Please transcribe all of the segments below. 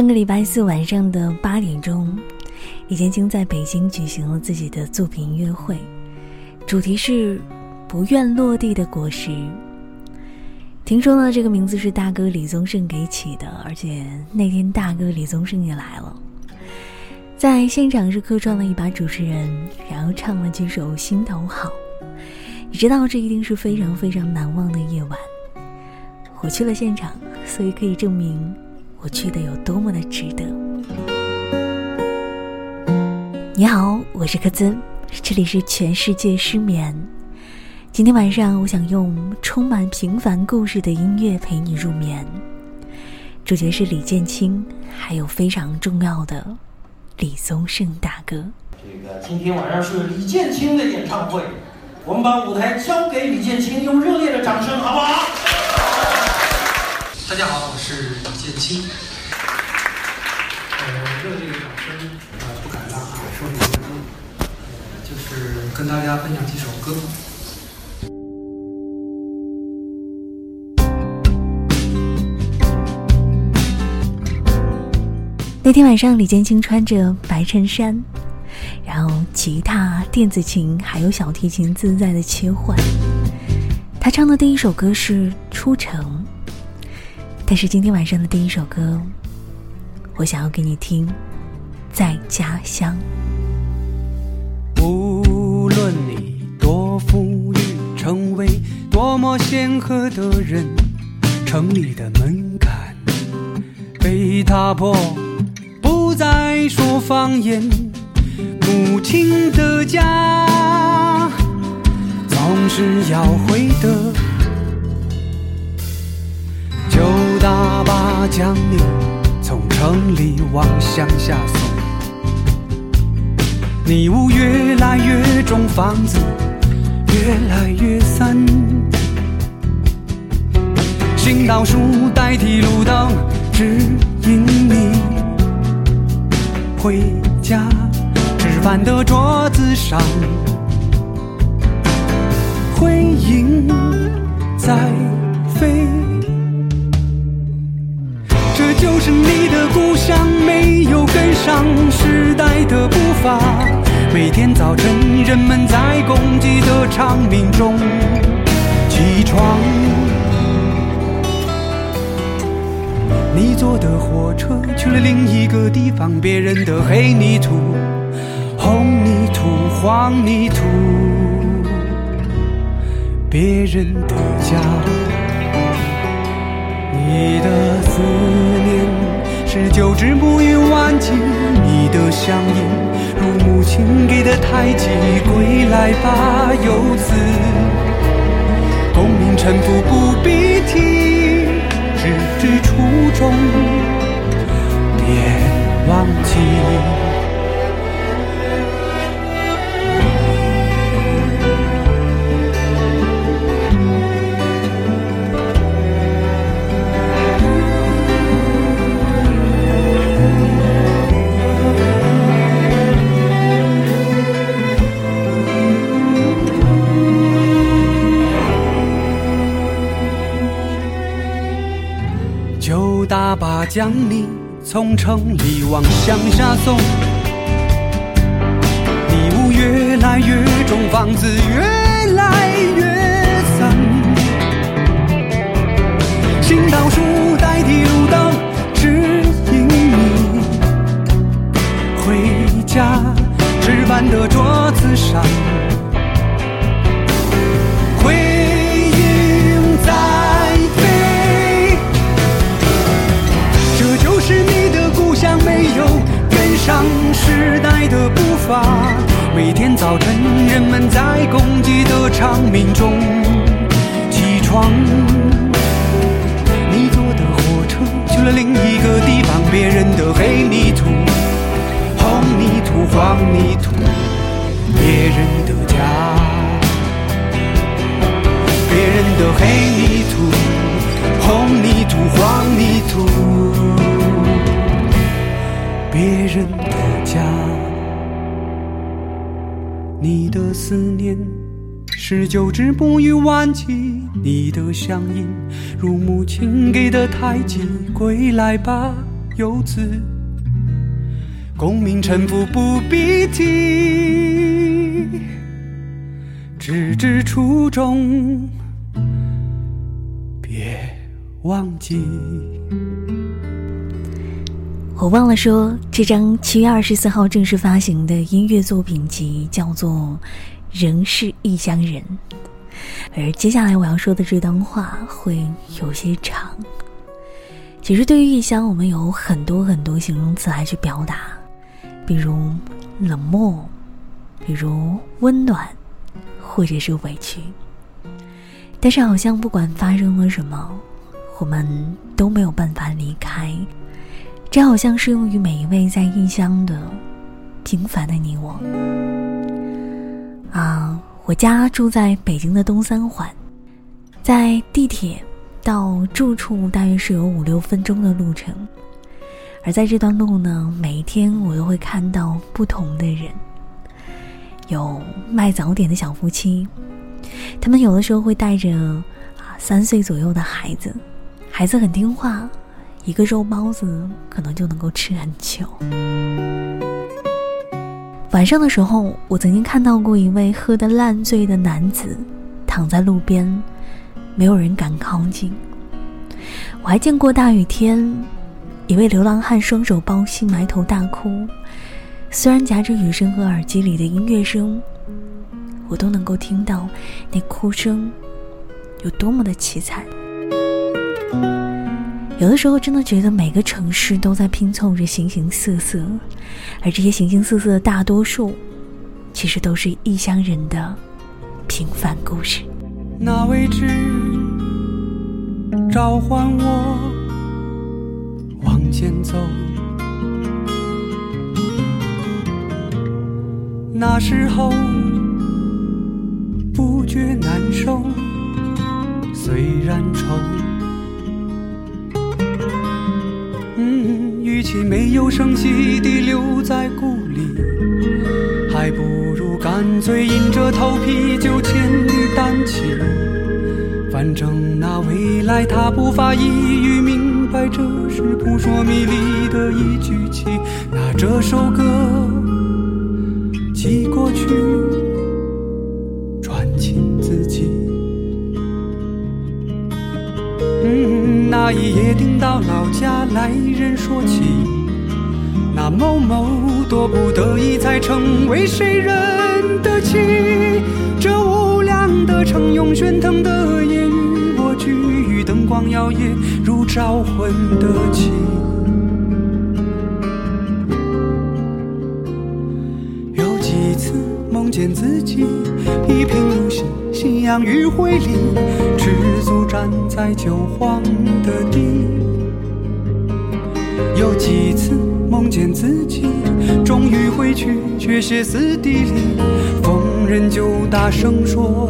上个礼拜四晚上的八点钟，李建清在北京举行了自己的作品音乐会，主题是“不愿落地的果实”。听说呢，这个名字是大哥李宗盛给起的，而且那天大哥李宗盛也来了，在现场是客串了一把主持人，然后唱了几首《心头好》。你知道，这一定是非常非常难忘的夜晚。我去了现场，所以可以证明。我去的有多么的值得。你好，我是柯尊，这里是全世界失眠。今天晚上，我想用充满平凡故事的音乐陪你入眠。主角是李建清，还有非常重要的李宗盛大哥。这个今天晚上是李建清的演唱会，我们把舞台交给李建清，用热烈的掌声，好不好？大家好，我是李建清。呃，热烈的掌声，呃，不敢当啊，说几分钟，呃，就是跟大家分享几首歌。那天晚上，李建清穿着白衬衫，然后吉他、电子琴还有小提琴自在的切换。他唱的第一首歌是《出城》。但是今天晚上的第一首歌，我想要给你听，在家乡。无论你多富裕，成为多么显赫的人，城里的门槛被打破，不再说方言。母亲的家，总是要回的。大巴将你从城里往乡下送，你屋越来越重，房子越来越散，行道树代替路灯，指引你回家。吃饭的桌子上，回影在飞。就是你的故乡没有跟上时代的步伐。每天早晨，人们在公鸡的长鸣中起床。你坐的火车去了另一个地方，别人的黑泥土、红泥土、黄泥土，别人的家。你的思念是久治不愈顽疾，你的乡音如母亲给的太极，归来吧，游子，功名臣服不必提，只知初衷，别忘记。将你从城里往乡下送，迷雾越来越重，房子越来越脏，行道让时代的步伐，每天早晨，人们在公鸡的长鸣中起床。你坐的火车去了另一个地方，别人的黑泥土、红泥土、黄泥土，别人的家，别人的黑泥土、红泥土、黄泥土。别人的家，你的思念是久治不愈顽疾，你的乡音如母亲给的太极，归来吧，游子，功名臣服不必提，直至初衷，别忘记。我忘了说，这张七月二十四号正式发行的音乐作品集叫做《仍是异乡人》，而接下来我要说的这段话会有些长。其实，对于异乡，我们有很多很多形容词来去表达，比如冷漠，比如温暖，或者是委屈。但是，好像不管发生了什么，我们都没有办法离开。这好像适用于每一位在异乡的平凡的你我。啊，我家住在北京的东三环，在地铁到住处大约是有五六分钟的路程。而在这段路呢，每一天我都会看到不同的人，有卖早点的小夫妻，他们有的时候会带着啊三岁左右的孩子，孩子很听话。一个肉包子可能就能够吃很久。晚上的时候，我曾经看到过一位喝得烂醉的男子躺在路边，没有人敢靠近。我还见过大雨天，一位流浪汉双手抱膝埋头大哭，虽然夹着雨声和耳机里的音乐声，我都能够听到那哭声有多么的凄惨。有的时候真的觉得每个城市都在拼凑着形形色色，而这些形形色色的大多数，其实都是异乡人的平凡故事。那位置召唤我往前走，那时候不觉难受，虽然愁。声息地留在故里，还不如干脆硬着头皮就千里单骑。反正那未来他不发一语明白，这是扑朔迷离的一句棋。那这首歌寄过去，传情自己。嗯那一夜听到老家来人说起，某某多不得已才成为谁人的妻。这无量的城用喧腾的夜与我俱，灯光摇曳如招魂的旗。有几次梦见自己一贫如洗。夕阳余晖里，赤足站在旧荒的地。有几次梦见自己终于回去，却歇斯底里，逢人就大声说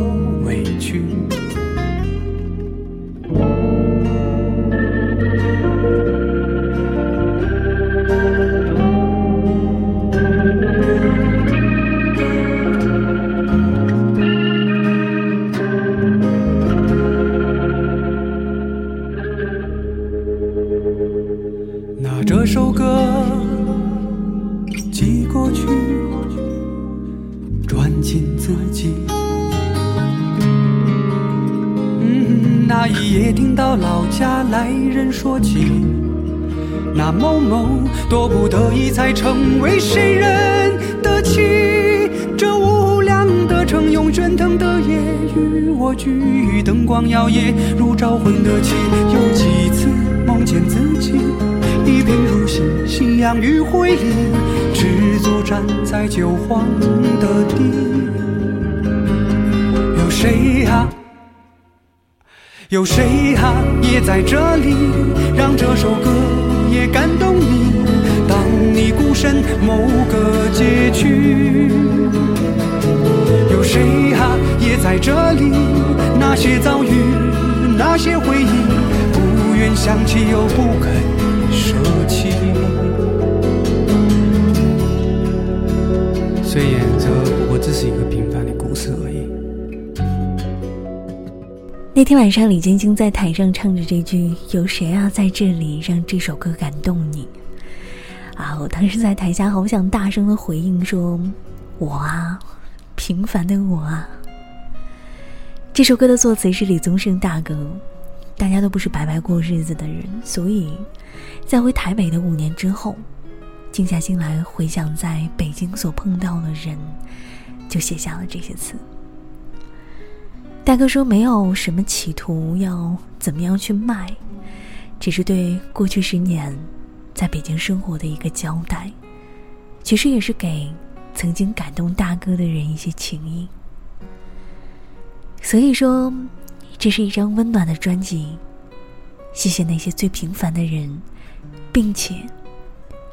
到老家来人说起那某某，多不得已才成为谁人的妻。这无量的城涌喧腾的夜与我俱，灯光摇曳如招魂的旗。有几次梦见自己一贫如洗，夕阳余晖里，赤足站在旧荒的地。有谁啊？有谁啊，也在这里，让这首歌也感动你？当你孤身某个街区，有谁啊，也在这里？那些遭遇，那些回忆，不愿想起又不肯舍弃。虽然这不过只是一个平凡的故事而已。那天晚上，李晶晶在台上唱着这句“有谁啊，在这里让这首歌感动你”，啊，我当时在台下好想大声的回应说：“我啊，平凡的我啊。”这首歌的作词是李宗盛大哥，大家都不是白白过日子的人，所以在回台北的五年之后，静下心来回想在北京所碰到的人，就写下了这些词。大哥说没有什么企图要怎么样去卖，只是对过去十年在北京生活的一个交代，其实也是给曾经感动大哥的人一些情谊。所以说，这是一张温暖的专辑。谢谢那些最平凡的人，并且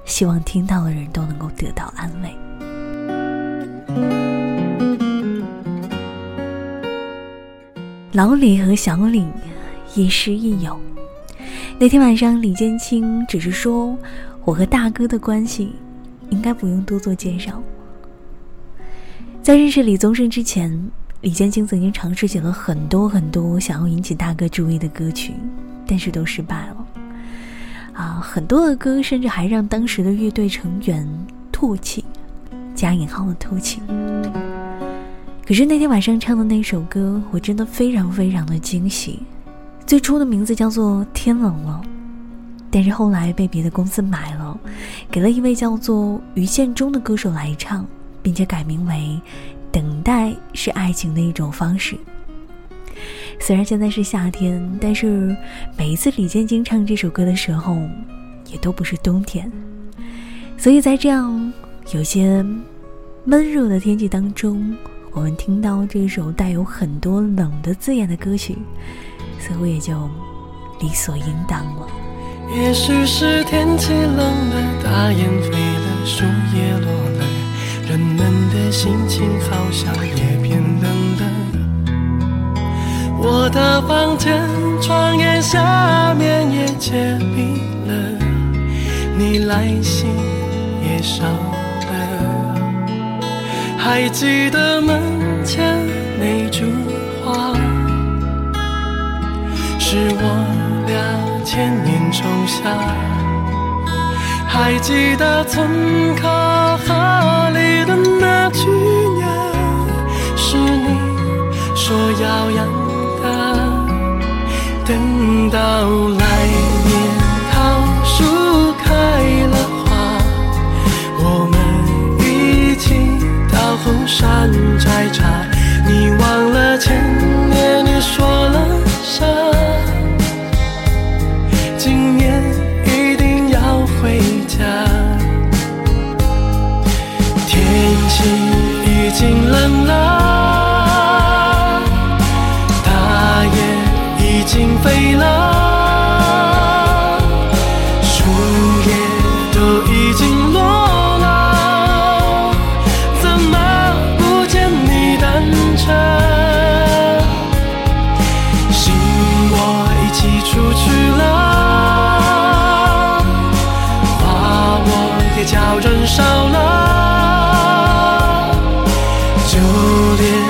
希望听到的人都能够得到安慰。老李和小李亦师亦友。那天晚上，李建清只是说：“我和大哥的关系，应该不用多做介绍。”在认识李宗盛之前。李建清曾经尝试写了很多很多想要引起大哥注意的歌曲，但是都失败了。啊，很多的歌甚至还让当时的乐队成员唾弃，加引号的唾弃。可是那天晚上唱的那首歌，我真的非常非常的惊喜。最初的名字叫做《天冷了》，但是后来被别的公司买了，给了一位叫做于宪忠的歌手来唱，并且改名为。等待是爱情的一种方式。虽然现在是夏天，但是每一次李建清唱这首歌的时候，也都不是冬天。所以在这样有些闷热的天气当中，我们听到这首带有很多冷的字眼的歌曲，似乎也就理所应当了。也许是天气冷了，大雁飞了，树叶落了。人们的心情好像也变冷了，我的房间窗沿下面也结冰了，你来信也少了，还记得门前那株花，是我俩千年种下。还记得村口河里的那句鸟，是你说要养的。等到来山摘茶，你忘了前年你说了啥？今年一定要回家。到老就连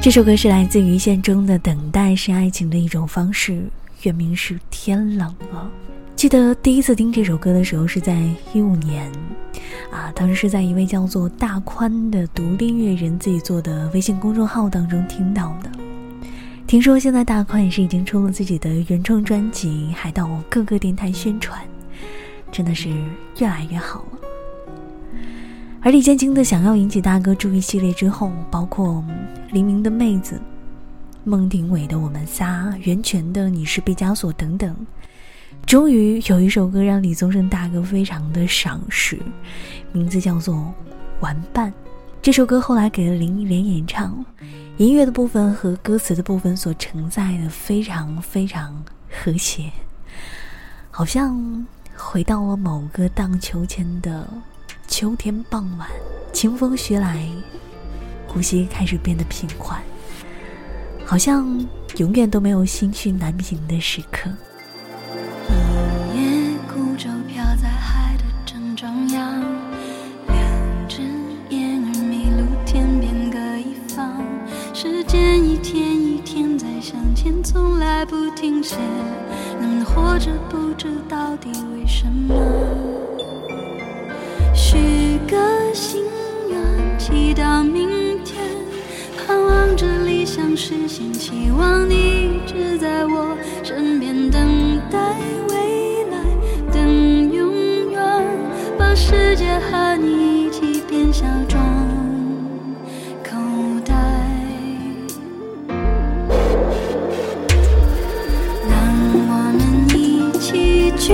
这首歌是来自于线中的《等待是爱情的一种方式》，原名是《天冷了》。记得第一次听这首歌的时候是在一五年，啊，当时是在一位叫做大宽的独立音乐人自己做的微信公众号当中听到的。听说现在大宽也是已经出了自己的原创专辑，还到各个电台宣传，真的是越来越好了。而李建清的想要引起大哥注意系列之后，包括黎明的妹子、孟庭苇的我们仨、袁泉的你是毕加索等等，终于有一首歌让李宗盛大哥非常的赏识，名字叫做《玩伴》。这首歌后来给了林忆莲演唱，音乐的部分和歌词的部分所承载的非常非常和谐，好像回到了某个荡秋千的。秋天傍晚，清风徐来，呼吸开始变得平缓，好像永远都没有心绪难平的时刻。一叶孤舟飘在海的正中央，两只燕儿迷路，天边各一方。时间一天一天在向前，从来不停歇。人们活着，不知到底为什么。个心愿，祈祷明天，盼望着理想实现，期望你一直在我身边，等待未来，等永远，把世界和你一起变小装口袋，让我们一起去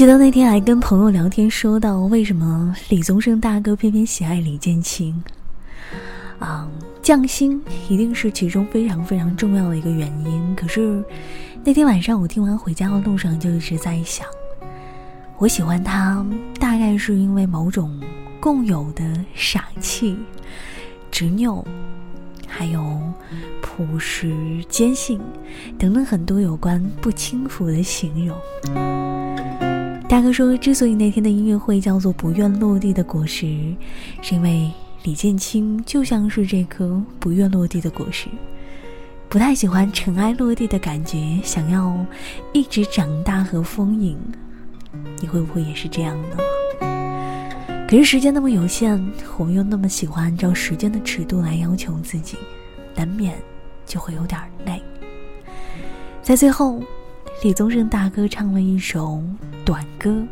记得那天还跟朋友聊天，说到为什么李宗盛大哥偏偏喜爱李建清，啊，匠心一定是其中非常非常重要的一个原因。可是那天晚上我听完回家的路上就一直在想，我喜欢他大概是因为某种共有的傻气，执拗，还有朴实、坚信等等很多有关不轻浮的形容。大哥说，之所以那天的音乐会叫做“不愿落地的果实”，是因为李建清就像是这颗不愿落地的果实，不太喜欢尘埃落地的感觉，想要一直长大和丰盈。你会不会也是这样呢？可是时间那么有限，我们又那么喜欢按照时间的尺度来要求自己，难免就会有点累。在最后，李宗盛大哥唱了一首短歌，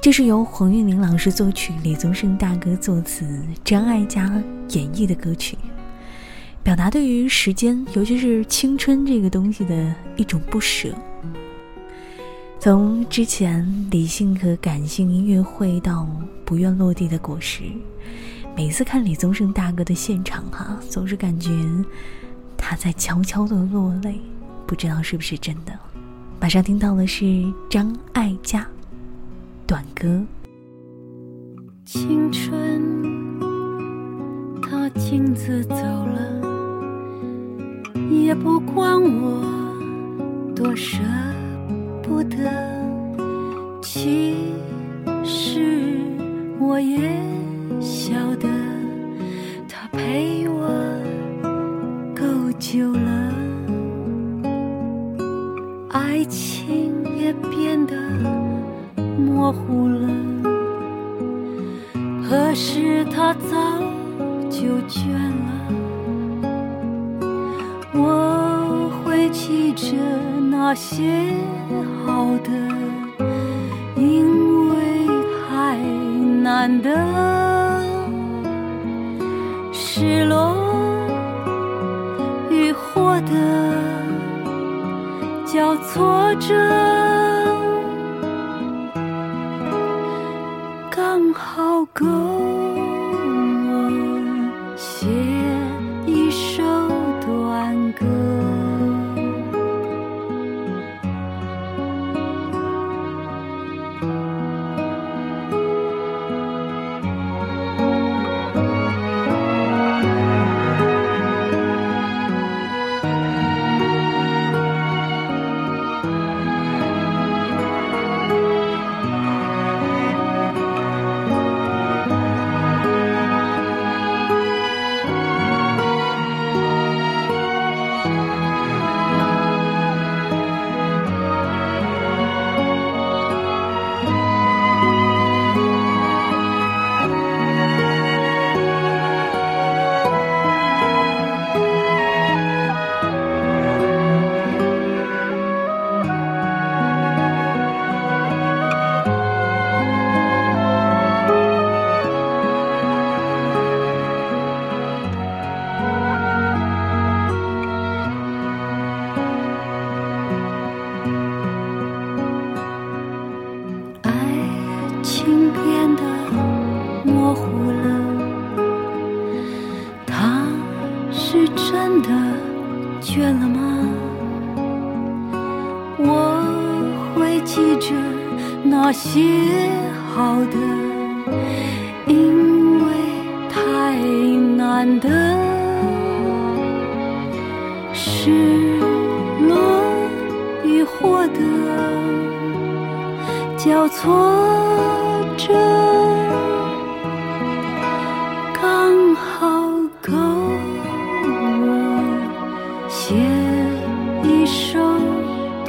这是由黄韵玲老师作曲，李宗盛大哥作词，张艾嘉演绎的歌曲，表达对于时间，尤其是青春这个东西的一种不舍。从之前理性和感性音乐会到不愿落地的果实，每次看李宗盛大哥的现场哈，总是感觉他在悄悄的落泪，不知道是不是真的。马上听到的是张艾嘉短歌。青春，他径自走了，也不管我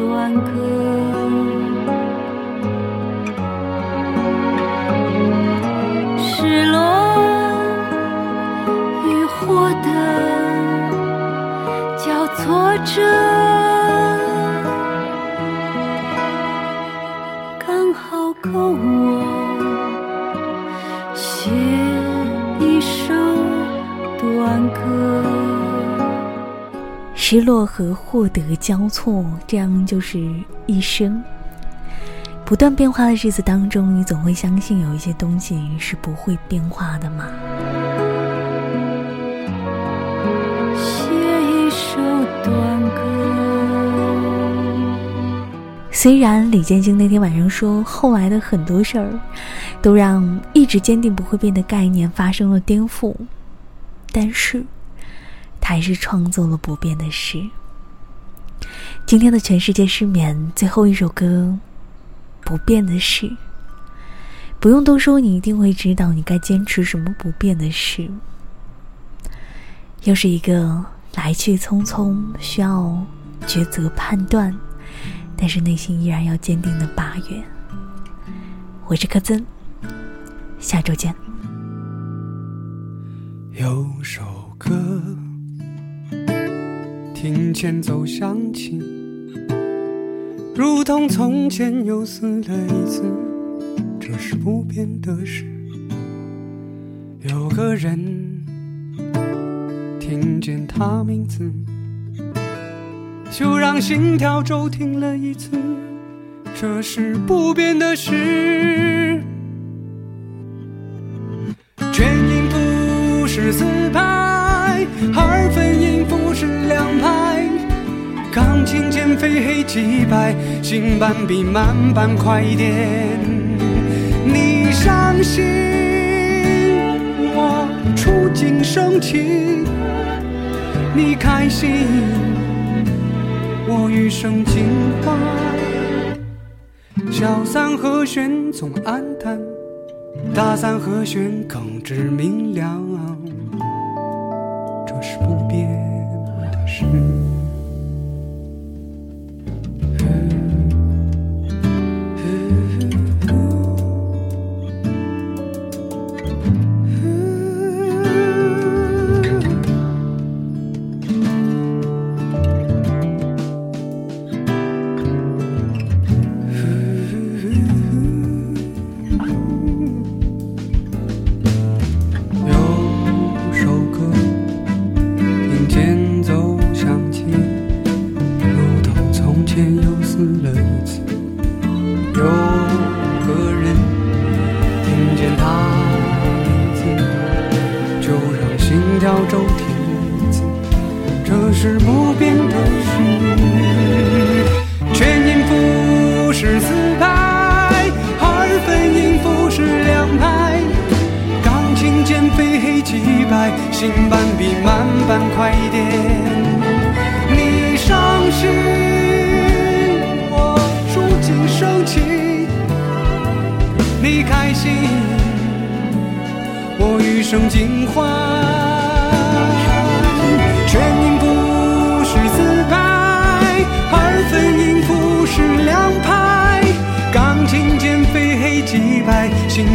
短歌。失落和获得交错，这样就是一生。不断变化的日子当中，你总会相信有一些东西是不会变化的嘛？写一首短歌。虽然李建兴那天晚上说，后来的很多事儿，都让一直坚定不会变的概念发生了颠覆。但是他还是创作了不变的诗。今天的全世界失眠最后一首歌，《不变的事》。不用多说，你一定会知道你该坚持什么不变的事。又是一个来去匆匆，需要抉择判断，但是内心依然要坚定的八月。我是柯曾，下周见。有首歌，听前奏响起，如同从前又死了一次。这是不变的事。有个人听见他名字，就让心跳骤停了一次。这是不变的事。键非黑即白，新版比慢版快一点。你伤心，我触景生情；你开心，我余生尽欢。小三和弦总暗淡，大三和弦更知明亮。这是不变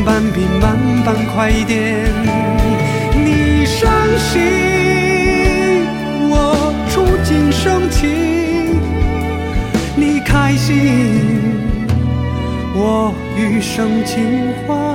慢比慢半快一点。你伤心，我触景生情；你开心，我余生尽欢。